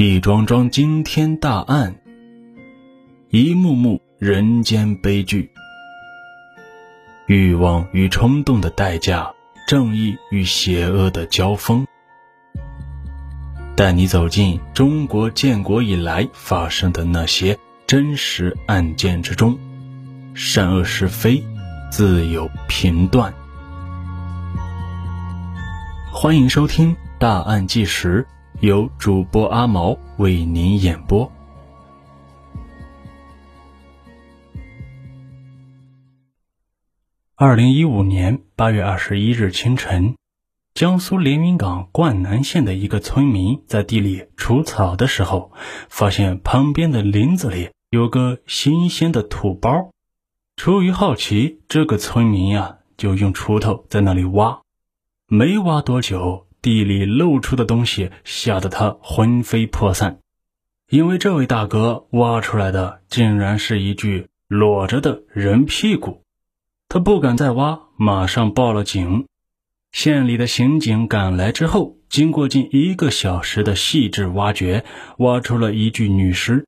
一桩桩惊天大案，一幕幕人间悲剧，欲望与冲动的代价，正义与邪恶的交锋，带你走进中国建国以来发生的那些真实案件之中，善恶是非自有评断。欢迎收听《大案纪实》。由主播阿毛为您演播。二零一五年八月二十一日清晨，江苏连云港灌南县的一个村民在地里除草的时候，发现旁边的林子里有个新鲜的土包。出于好奇，这个村民呀就用锄头在那里挖。没挖多久。地里露出的东西吓得他魂飞魄散，因为这位大哥挖出来的竟然是一具裸着的人屁股。他不敢再挖，马上报了警。县里的刑警赶来之后，经过近一个小时的细致挖掘，挖出了一具女尸，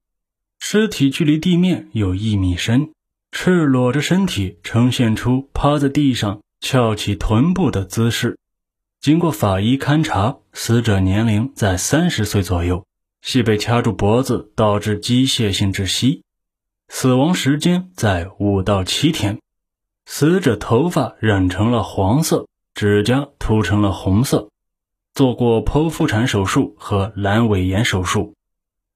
尸体距离地面有一米深，赤裸着身体，呈现出趴在地上翘起臀部的姿势。经过法医勘查，死者年龄在三十岁左右，系被掐住脖子导致机械性窒息，死亡时间在五到七天。死者头发染成了黄色，指甲涂成了红色，做过剖腹产手术和阑尾炎手术。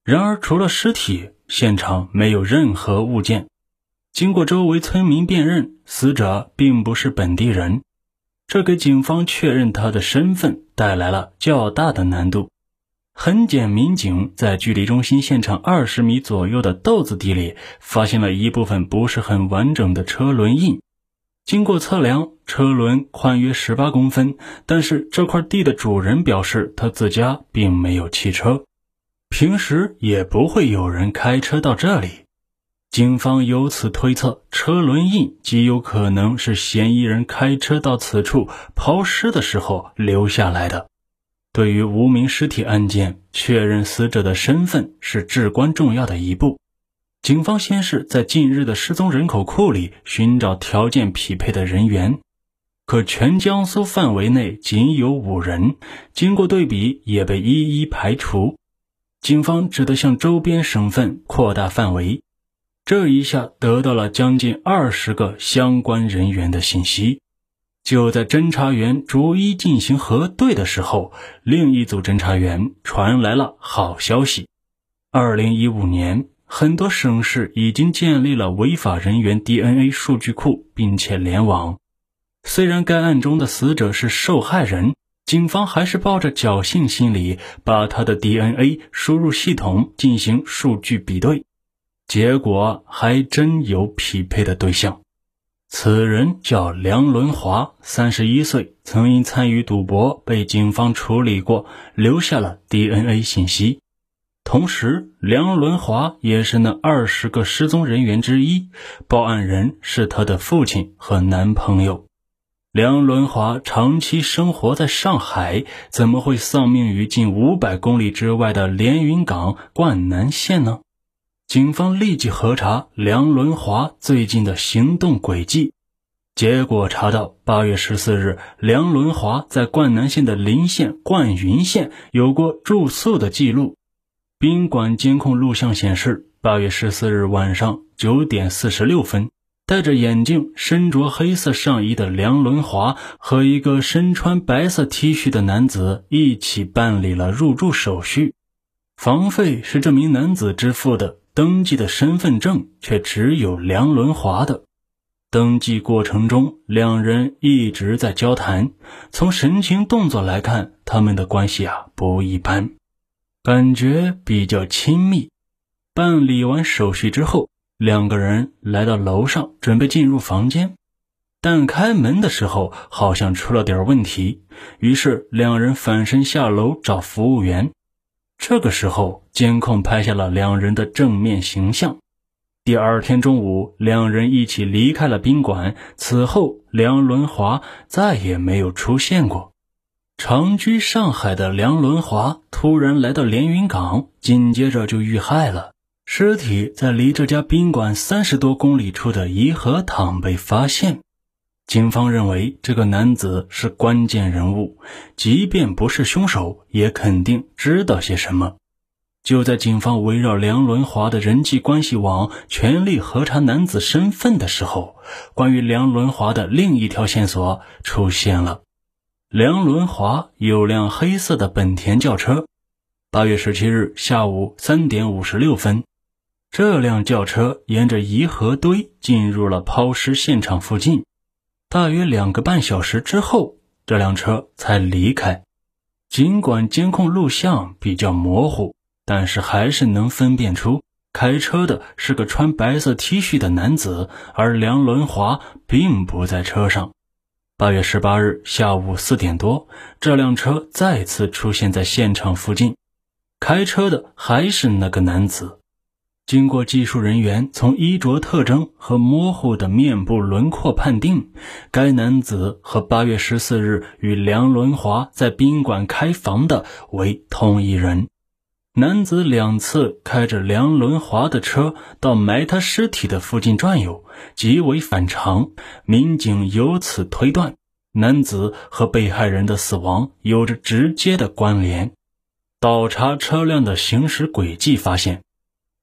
然而，除了尸体，现场没有任何物件。经过周围村民辨认，死者并不是本地人。这给警方确认他的身份带来了较大的难度。痕检民警在距离中心现场二十米左右的豆子地里发现了一部分不是很完整的车轮印。经过测量，车轮宽约十八公分，但是这块地的主人表示他自家并没有汽车，平时也不会有人开车到这里。警方由此推测，车轮印极有可能是嫌疑人开车到此处抛尸的时候留下来的。对于无名尸体案件，确认死者的身份是至关重要的一步。警方先是在近日的失踪人口库里寻找条件匹配的人员，可全江苏范围内仅有五人，经过对比也被一一排除。警方只得向周边省份扩大范围。这一下得到了将近二十个相关人员的信息。就在侦查员逐一进行核对的时候，另一组侦查员传来了好消息：二零一五年，很多省市已经建立了违法人员 DNA 数据库，并且联网。虽然该案中的死者是受害人，警方还是抱着侥幸心理，把他的 DNA 输入系统进行数据比对。结果还真有匹配的对象，此人叫梁伦华，三十一岁，曾因参与赌博被警方处理过，留下了 DNA 信息。同时，梁伦华也是那二十个失踪人员之一，报案人是他的父亲和男朋友。梁伦华长期生活在上海，怎么会丧命于近五百公里之外的连云港灌南县呢？警方立即核查梁伦华最近的行动轨迹，结果查到八月十四日，梁伦华在灌南县的临县灌云县有过住宿的记录。宾馆监控录像显示，八月十四日晚上九点四十六分，戴着眼镜、身着黑色上衣的梁伦华和一个身穿白色 T 恤的男子一起办理了入住手续，房费是这名男子支付的。登记的身份证却只有梁伦华的。登记过程中，两人一直在交谈。从神情动作来看，他们的关系啊不一般，感觉比较亲密。办理完手续之后，两个人来到楼上，准备进入房间，但开门的时候好像出了点问题，于是两人反身下楼找服务员。这个时候，监控拍下了两人的正面形象。第二天中午，两人一起离开了宾馆。此后，梁伦华再也没有出现过。长居上海的梁伦华突然来到连云港，紧接着就遇害了。尸体在离这家宾馆三十多公里处的颐和堂被发现。警方认为这个男子是关键人物，即便不是凶手，也肯定知道些什么。就在警方围绕梁伦华的人际关系网全力核查男子身份的时候，关于梁伦华的另一条线索出现了。梁伦华有辆黑色的本田轿车。八月十七日下午三点五十六分，这辆轿车沿着颐和堆进入了抛尸现场附近。大约两个半小时之后，这辆车才离开。尽管监控录像比较模糊，但是还是能分辨出开车的是个穿白色 T 恤的男子，而梁伦华并不在车上。八月十八日下午四点多，这辆车再次出现在现场附近，开车的还是那个男子。经过技术人员从衣着特征和模糊的面部轮廓判定，该男子和八月十四日与梁伦华在宾馆开房的为同一人。男子两次开着梁伦华的车到埋他尸体的附近转悠，极为反常。民警由此推断，男子和被害人的死亡有着直接的关联。倒查车辆的行驶轨迹，发现，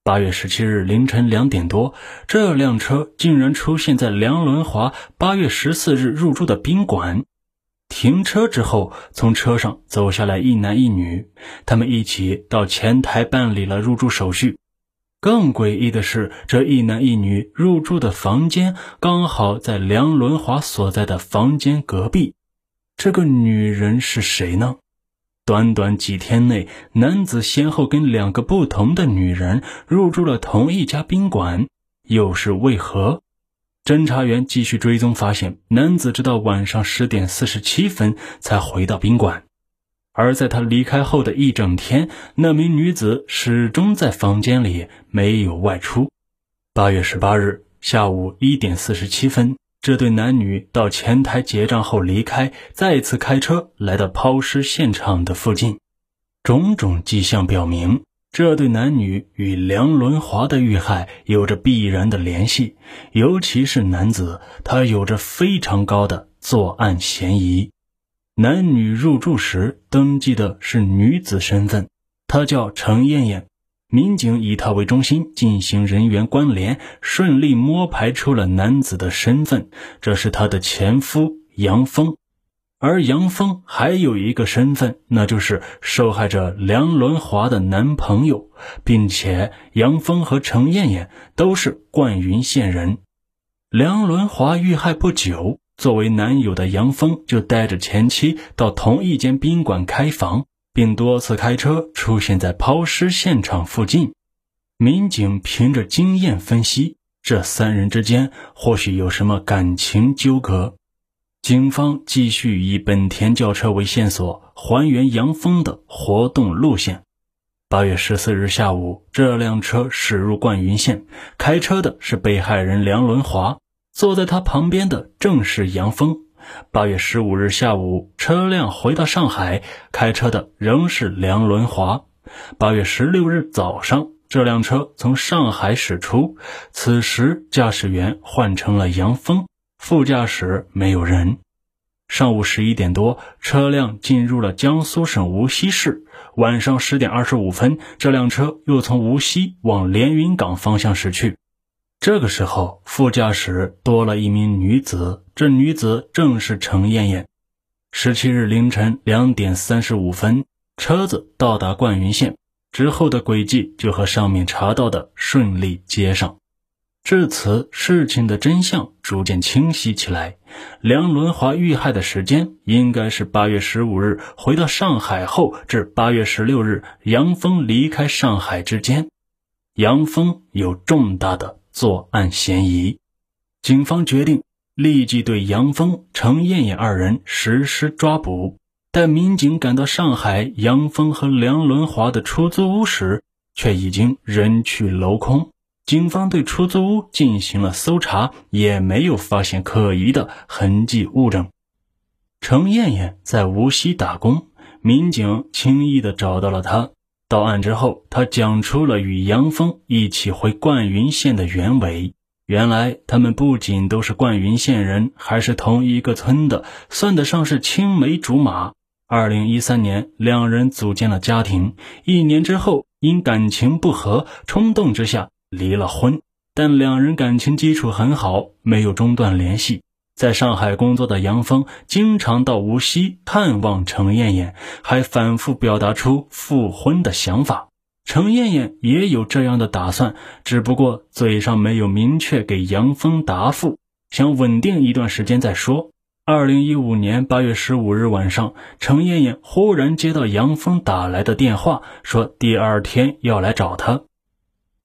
八月十七日凌晨两点多，这辆车竟然出现在梁伦华八月十四日入住的宾馆。停车之后，从车上走下来一男一女，他们一起到前台办理了入住手续。更诡异的是，这一男一女入住的房间刚好在梁伦华所在的房间隔壁。这个女人是谁呢？短短几天内，男子先后跟两个不同的女人入住了同一家宾馆，又是为何？侦查员继续追踪，发现男子直到晚上十点四十七分才回到宾馆，而在他离开后的一整天，那名女子始终在房间里没有外出。八月十八日下午一点四十七分，这对男女到前台结账后离开，再次开车来到抛尸现场的附近，种种迹象表明。这对男女与梁伦华的遇害有着必然的联系，尤其是男子，他有着非常高的作案嫌疑。男女入住时登记的是女子身份，她叫程艳艳。民警以他为中心进行人员关联，顺利摸排出了男子的身份，这是他的前夫杨峰。而杨峰还有一个身份，那就是受害者梁伦华的男朋友，并且杨峰和程艳艳都是灌云县人。梁伦华遇害不久，作为男友的杨峰就带着前妻到同一间宾馆开房，并多次开车出现在抛尸现场附近。民警凭着经验分析，这三人之间或许有什么感情纠葛。警方继续以本田轿车为线索，还原杨峰的活动路线。八月十四日下午，这辆车驶入灌云县，开车的是被害人梁伦华，坐在他旁边的正是杨峰。八月十五日下午，车辆回到上海，开车的仍是梁伦华。八月十六日早上，这辆车从上海驶出，此时驾驶员换成了杨峰。副驾驶没有人。上午十一点多，车辆进入了江苏省无锡市。晚上十点二十五分，这辆车又从无锡往连云港方向驶去。这个时候，副驾驶多了一名女子，这女子正是程艳艳。十七日凌晨两点三十五分，车子到达灌云县之后的轨迹就和上面查到的顺利接上。至此，事情的真相逐渐清晰起来。梁伦华遇害的时间应该是八月十五日回到上海后至八月十六日杨峰离开上海之间。杨峰有重大的作案嫌疑，警方决定立即对杨峰、程艳艳二人实施抓捕。待民警赶到上海杨峰和梁伦华的出租屋时，却已经人去楼空。警方对出租屋进行了搜查，也没有发现可疑的痕迹物证。程艳艳在无锡打工，民警轻易的找到了她。到案之后，他讲出了与杨峰一起回灌云县的原委。原来他们不仅都是灌云县人，还是同一个村的，算得上是青梅竹马。二零一三年，两人组建了家庭。一年之后，因感情不和，冲动之下离了婚。但两人感情基础很好，没有中断联系。在上海工作的杨峰经常到无锡探望程艳艳，还反复表达出复婚的想法。程艳艳也有这样的打算，只不过嘴上没有明确给杨峰答复，想稳定一段时间再说。二零一五年八月十五日晚上，程艳艳忽然接到杨峰打来的电话，说第二天要来找她。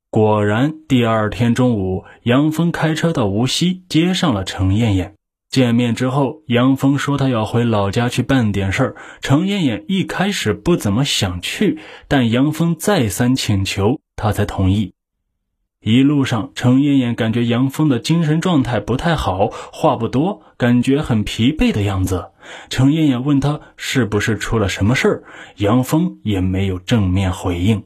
果然，第二天中午，杨峰开车到无锡接上了程艳艳。见面之后，杨峰说他要回老家去办点事儿。程艳艳一开始不怎么想去，但杨峰再三请求，他才同意。一路上，程艳艳感觉杨峰的精神状态不太好，话不多，感觉很疲惫的样子。程艳艳问他是不是出了什么事儿，杨峰也没有正面回应。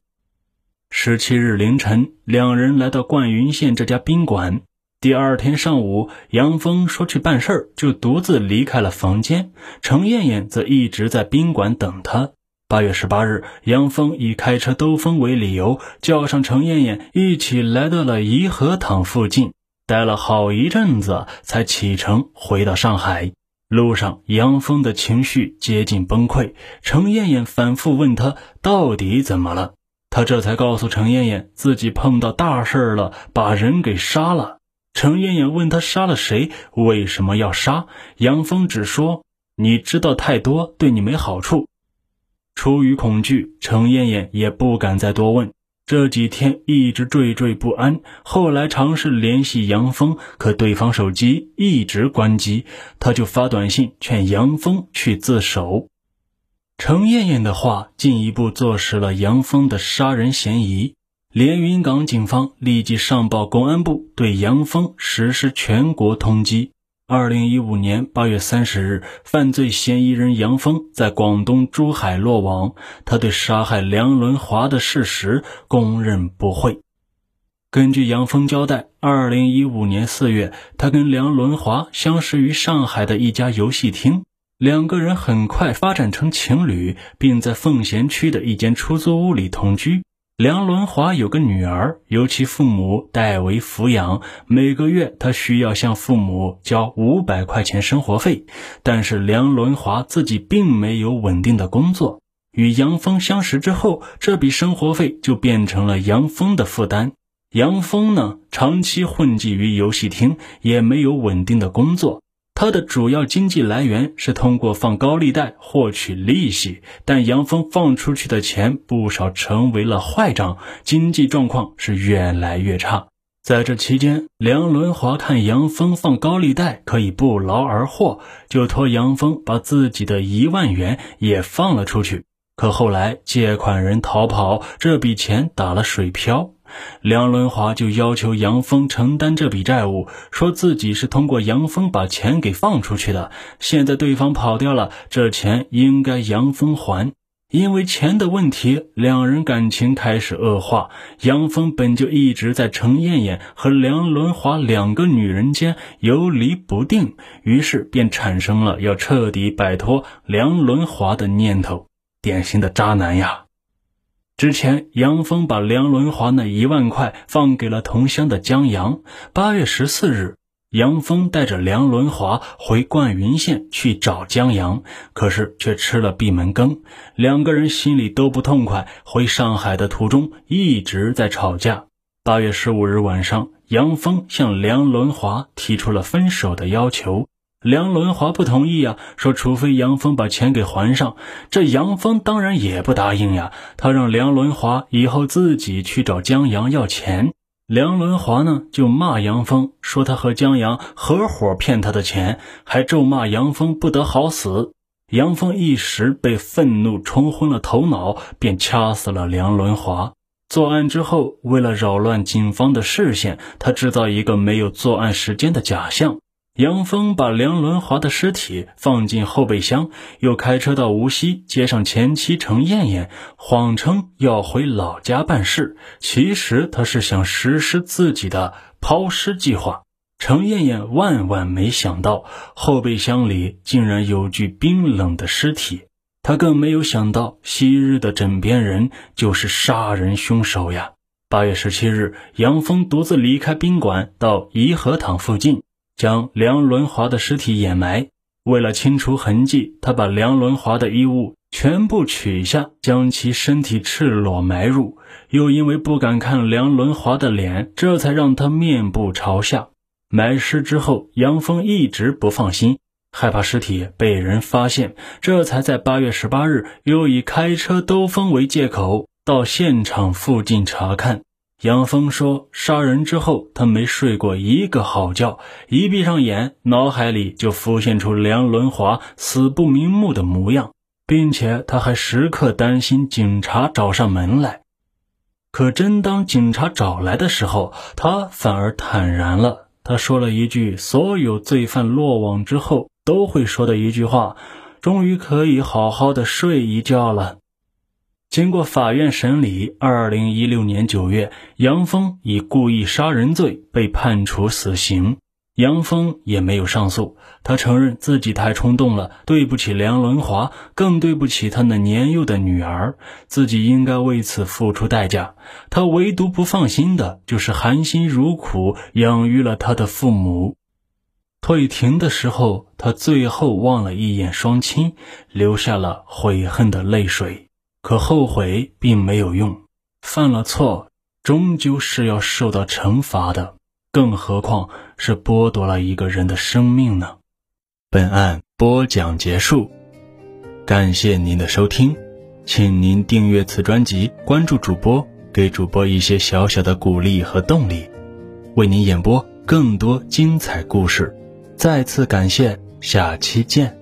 十七日凌晨，两人来到灌云县这家宾馆。第二天上午，杨峰说去办事儿，就独自离开了房间。程艳艳则一直在宾馆等他。八月十八日，杨峰以开车兜风为理由，叫上程艳艳一起来到了颐和堂附近，待了好一阵子，才启程回到上海。路上，杨峰的情绪接近崩溃，程艳艳反复问他到底怎么了，他这才告诉程艳艳自己碰到大事了，把人给杀了。程艳艳问他杀了谁，为什么要杀？杨峰只说：“你知道太多，对你没好处。”出于恐惧，程艳艳也不敢再多问。这几天一直惴惴不安。后来尝试联系杨峰，可对方手机一直关机，他就发短信劝杨峰去自首。程艳艳的话进一步坐实了杨峰的杀人嫌疑。连云港警方立即上报公安部，对杨峰实施全国通缉。二零一五年八月三十日，犯罪嫌疑人杨峰在广东珠海落网。他对杀害梁伦华的事实供认不讳。根据杨峰交代，二零一五年四月，他跟梁伦华相识于上海的一家游戏厅，两个人很快发展成情侣，并在奉贤区的一间出租屋里同居。梁伦华有个女儿，由其父母代为抚养。每个月，他需要向父母交五百块钱生活费。但是，梁伦华自己并没有稳定的工作。与杨峰相识之后，这笔生活费就变成了杨峰的负担。杨峰呢，长期混迹于游戏厅，也没有稳定的工作。他的主要经济来源是通过放高利贷获取利息，但杨峰放出去的钱不少成为了坏账，经济状况是越来越差。在这期间，梁伦华看杨峰放高利贷可以不劳而获，就托杨峰把自己的一万元也放了出去。可后来借款人逃跑，这笔钱打了水漂。梁伦华就要求杨峰承担这笔债务，说自己是通过杨峰把钱给放出去的。现在对方跑掉了，这钱应该杨峰还。因为钱的问题，两人感情开始恶化。杨峰本就一直在程艳艳和梁伦华两个女人间游离不定，于是便产生了要彻底摆脱梁伦华的念头。典型的渣男呀！之前，杨峰把梁伦华那一万块放给了同乡的江阳。八月十四日，杨峰带着梁伦华回灌云县去找江阳，可是却吃了闭门羹，两个人心里都不痛快。回上海的途中一直在吵架。八月十五日晚上，杨峰向梁伦华提出了分手的要求。梁伦华不同意呀，说除非杨峰把钱给还上。这杨峰当然也不答应呀，他让梁伦华以后自己去找江阳要钱。梁伦华呢就骂杨峰，说他和江阳合伙骗他的钱，还咒骂杨峰不得好死。杨峰一时被愤怒冲昏了头脑，便掐死了梁伦华。作案之后，为了扰乱警方的视线，他制造一个没有作案时间的假象。杨峰把梁伦华的尸体放进后备箱，又开车到无锡接上前妻程艳艳，谎称要回老家办事。其实他是想实施自己的抛尸计划。程艳艳万万没想到，后备箱里竟然有具冰冷的尸体。她更没有想到，昔日的枕边人就是杀人凶手呀！八月十七日，杨峰独自离开宾馆，到颐和堂附近。将梁伦华的尸体掩埋。为了清除痕迹，他把梁伦华的衣物全部取下，将其身体赤裸埋入。又因为不敢看梁伦华的脸，这才让他面部朝下。埋尸之后，杨峰一直不放心，害怕尸体被人发现，这才在八月十八日又以开车兜风为借口到现场附近查看。杨峰说：“杀人之后，他没睡过一个好觉，一闭上眼，脑海里就浮现出梁伦华死不瞑目的模样，并且他还时刻担心警察找上门来。可真当警察找来的时候，他反而坦然了。他说了一句所有罪犯落网之后都会说的一句话：终于可以好好的睡一觉了。”经过法院审理，二零一六年九月，杨峰以故意杀人罪被判处死刑。杨峰也没有上诉，他承认自己太冲动了，对不起梁伦华，更对不起他那年幼的女儿，自己应该为此付出代价。他唯独不放心的就是含辛茹苦养育了他的父母。退庭的时候，他最后望了一眼双亲，流下了悔恨的泪水。可后悔并没有用，犯了错终究是要受到惩罚的，更何况是剥夺了一个人的生命呢？本案播讲结束，感谢您的收听，请您订阅此专辑，关注主播，给主播一些小小的鼓励和动力，为您演播更多精彩故事。再次感谢，下期见。